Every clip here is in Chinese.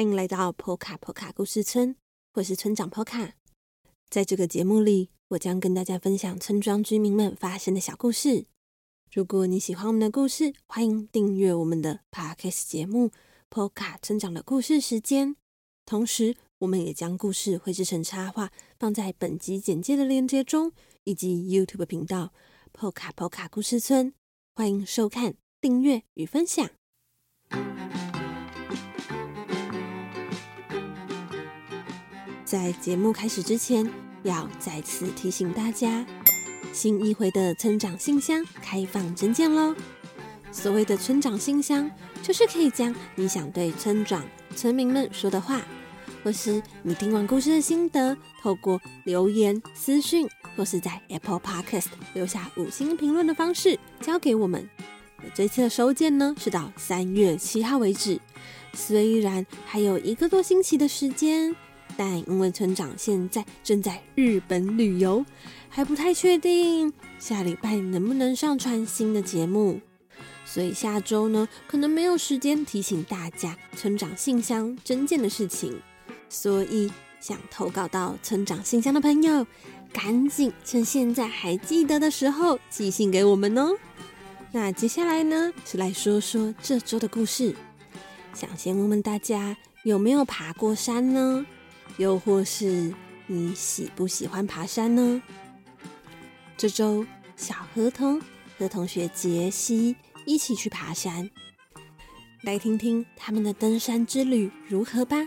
欢迎来到波卡波卡故事村，我是村长波卡。在这个节目里，我将跟大家分享村庄居民们发生的小故事。如果你喜欢我们的故事，欢迎订阅我们的 Podcast 节目《波卡村长的故事时间》。同时，我们也将故事绘制成插画，放在本集简介的链接中，以及 YouTube 频道“波卡波卡故事村”。欢迎收看、订阅与分享。在节目开始之前，要再次提醒大家，新一回的村长信箱开放征件喽！所谓的村长信箱，就是可以将你想对村长、村民们说的话，或是你听完故事的心得，透过留言、私讯，或是在 Apple Podcast 留下五星评论的方式，交给我们。这次的收件呢，是到三月七号为止，虽然还有一个多星期的时间。但因为村长现在正在日本旅游，还不太确定下礼拜能不能上传新的节目，所以下周呢，可能没有时间提醒大家村长信箱征件的事情。所以想投稿到村长信箱的朋友，赶紧趁现在还记得的时候寄信给我们哦。那接下来呢，是来说说这周的故事。想先问问大家，有没有爬过山呢？又或是你喜不喜欢爬山呢？这周小河童和同学杰西一起去爬山，来听听他们的登山之旅如何吧。欢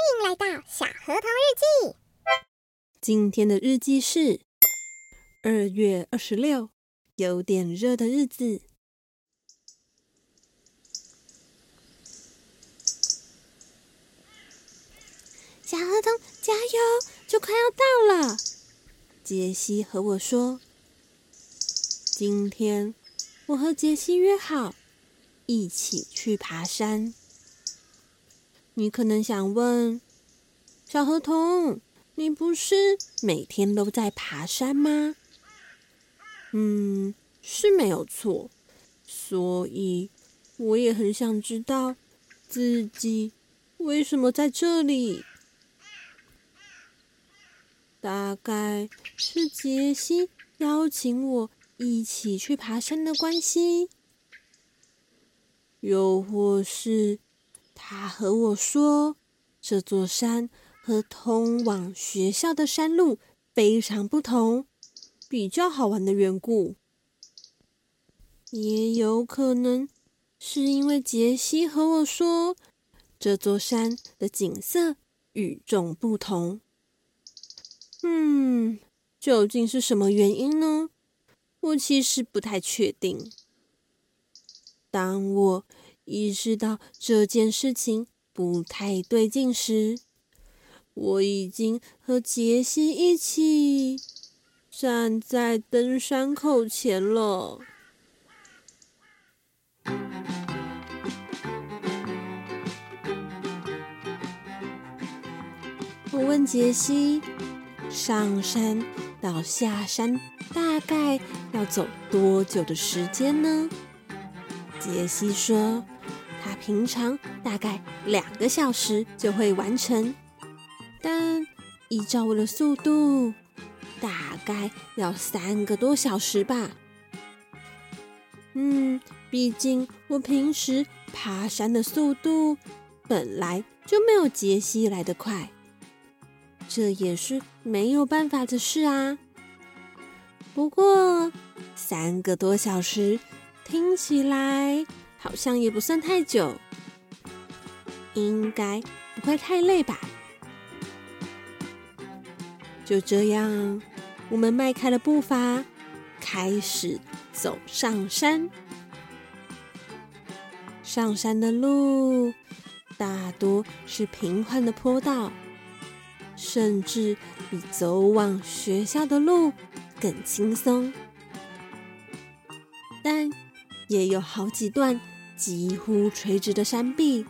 迎来到小河童日记。今天的日记是二月二十六，有点热的日子。小河童，加油！就快要到了。杰西和我说：“今天我和杰西约好一起去爬山。”你可能想问：“小河童，你不是每天都在爬山吗？”嗯，是没有错。所以我也很想知道自己为什么在这里。大概是杰西邀请我一起去爬山的关系，又或是他和我说这座山和通往学校的山路非常不同，比较好玩的缘故。也有可能是因为杰西和我说这座山的景色与众不同。嗯，究竟是什么原因呢？我其实不太确定。当我意识到这件事情不太对劲时，我已经和杰西一起站在登山口前了。我问杰西。上山到下山大概要走多久的时间呢？杰西说，他平常大概两个小时就会完成，但依照我的速度，大概要三个多小时吧。嗯，毕竟我平时爬山的速度本来就没有杰西来得快。这也是没有办法的事啊。不过三个多小时听起来好像也不算太久，应该不会太累吧？就这样，我们迈开了步伐，开始走上山。上山的路大多是平缓的坡道。甚至比走往学校的路更轻松，但也有好几段几乎垂直的山壁。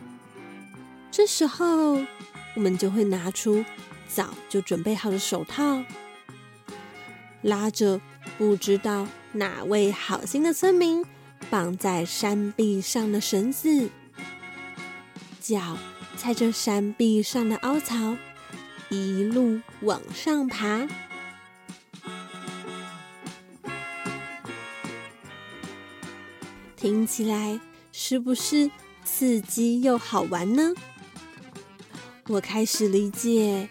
这时候，我们就会拿出早就准备好的手套，拉着不知道哪位好心的村民绑在山壁上的绳子，脚踩着山壁上的凹槽，一路往上爬。听起来是不是刺激又好玩呢？我开始理解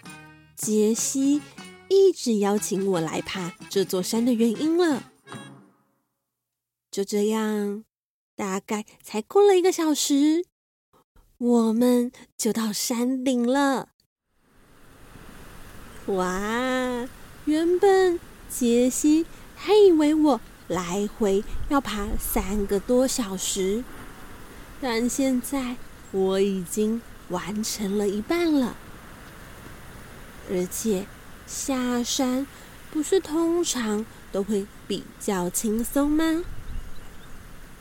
杰西一直邀请我来爬这座山的原因了。就这样，大概才过了一个小时，我们就到山顶了。哇！原本杰西还以为我。来回要爬三个多小时，但现在我已经完成了一半了。而且下山不是通常都会比较轻松吗？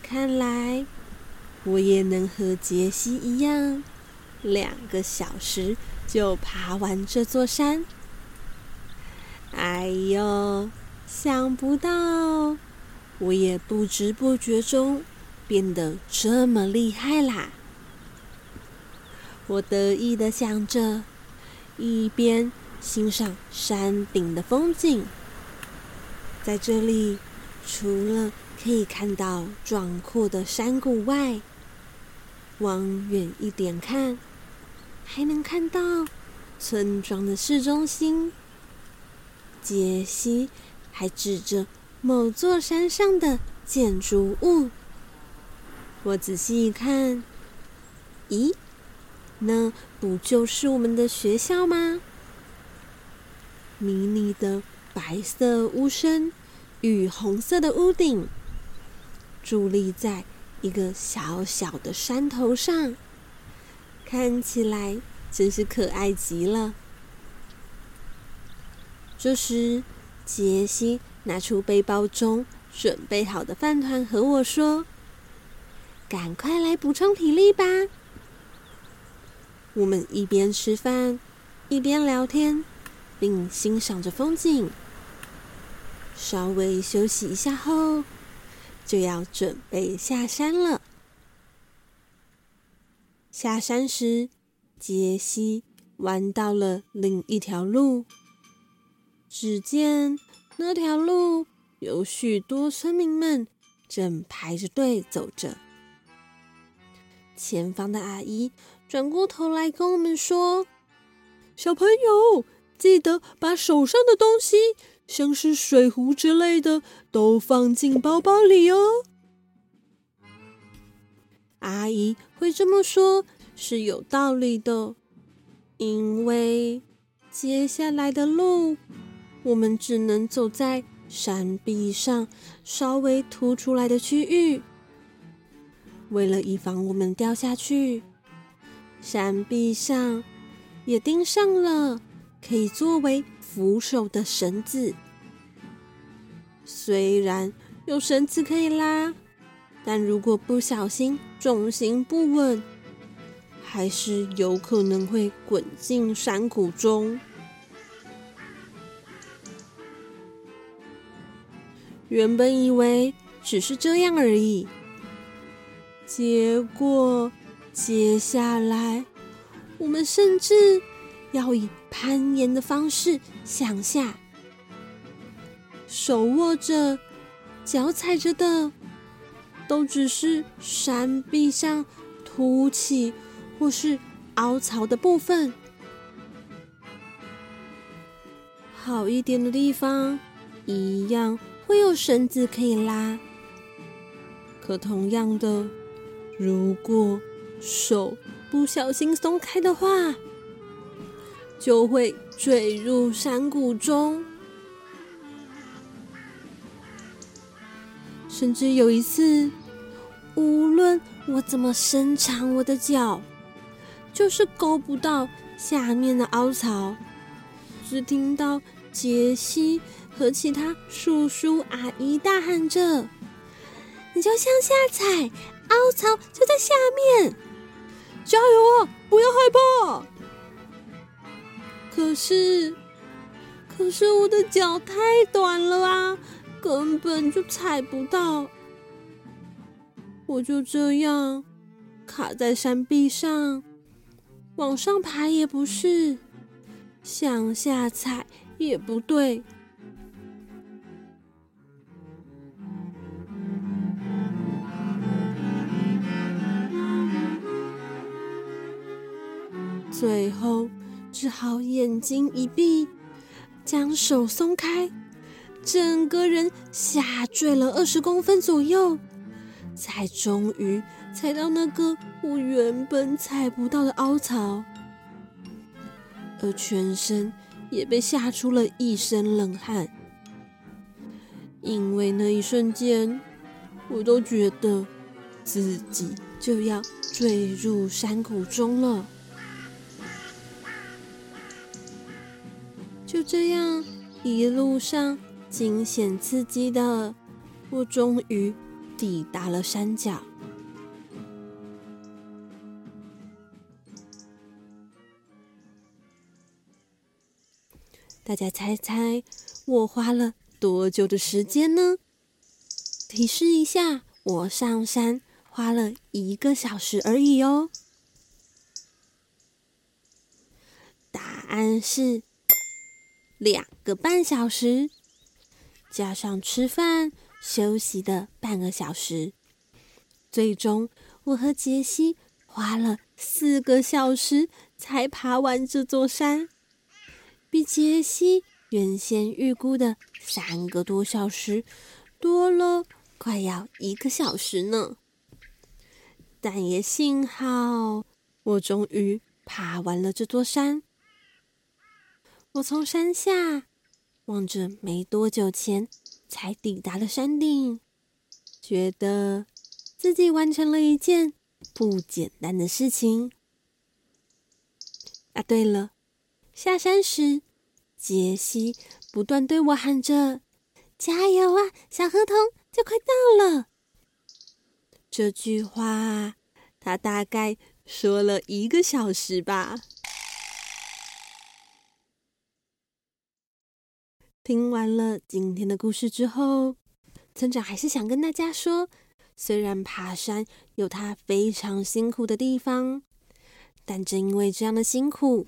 看来我也能和杰西一样，两个小时就爬完这座山。哎呦，想不到！我也不知不觉中变得这么厉害啦！我得意的想着，一边欣赏山顶的风景。在这里，除了可以看到壮阔的山谷外，往远一点看，还能看到村庄的市中心。杰西还指着。某座山上的建筑物，我仔细一看，咦，那不就是我们的学校吗？迷你的白色屋身与红色的屋顶，伫立在一个小小的山头上，看起来真是可爱极了。这时，杰西。拿出背包中准备好的饭团和我说：“赶快来补充体力吧。”我们一边吃饭，一边聊天，并欣赏着风景。稍微休息一下后，就要准备下山了。下山时，杰西弯到了另一条路，只见。那条路有许多村民们正排着队走着。前方的阿姨转过头来跟我们说：“小朋友，记得把手上的东西，像是水壶之类的，都放进包包里哦。”阿姨会这么说，是有道理的，因为接下来的路。我们只能走在山壁上稍微凸出来的区域，为了以防我们掉下去，山壁上也钉上了可以作为扶手的绳子。虽然有绳子可以拉，但如果不小心重心不稳，还是有可能会滚进山谷中。原本以为只是这样而已，结果接下来我们甚至要以攀岩的方式向下，手握着、脚踩着的，都只是山壁上凸起或是凹槽的部分，好一点的地方一样。会有绳子可以拉，可同样的，如果手不小心松开的话，就会坠入山谷中。甚至有一次，无论我怎么伸长我的脚，就是够不到下面的凹槽，只听到杰西。和其他叔叔阿姨大喊着：“你就向下踩，凹槽就在下面，加油啊！不要害怕。”可是，可是我的脚太短了啊，根本就踩不到。我就这样卡在山壁上，往上爬也不是，向下踩也不对。最后只好眼睛一闭，将手松开，整个人下坠了二十公分左右。才终于踩到那个我原本踩不到的凹槽，而全身也被吓出了一身冷汗，因为那一瞬间，我都觉得自己就要坠入山谷中了。这样，一路上惊险刺激的，我终于。抵达了山脚，大家猜猜我花了多久的时间呢？提示一下，我上山花了一个小时而已哦。答案是两个半小时，加上吃饭。休息的半个小时，最终我和杰西花了四个小时才爬完这座山，比杰西原先预估的三个多小时多了快要一个小时呢。但也幸好，我终于爬完了这座山。我从山下望着没多久前。才抵达的山顶，觉得自己完成了一件不简单的事情。啊，对了，下山时，杰西不断对我喊着：“加油啊，小河童，就快到了！”这句话，他大概说了一个小时吧。听完了今天的故事之后，村长还是想跟大家说，虽然爬山有它非常辛苦的地方，但正因为这样的辛苦，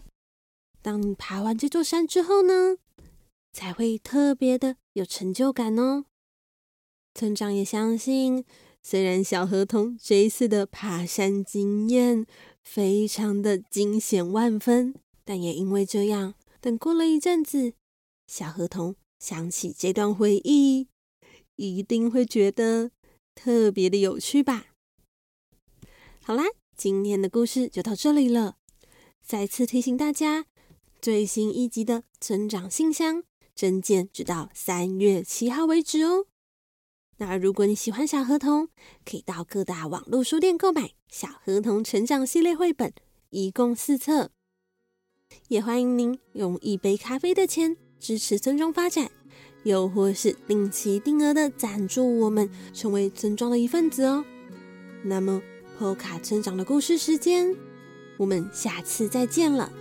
当你爬完这座山之后呢，才会特别的有成就感哦。村长也相信，虽然小河童这一次的爬山经验非常的惊险万分，但也因为这样，等过了一阵子。小河童想起这段回忆，一定会觉得特别的有趣吧。好啦，今天的故事就到这里了。再次提醒大家，最新一集的《村长信箱》征件直到三月七号为止哦。那如果你喜欢小河童，可以到各大网络书店购买《小河童成长系列》绘本，一共四册。也欢迎您用一杯咖啡的钱。支持村庄发展，又或是定期定额的赞助我们，成为村庄的一份子哦。那么，破卡村长的故事时间，我们下次再见了。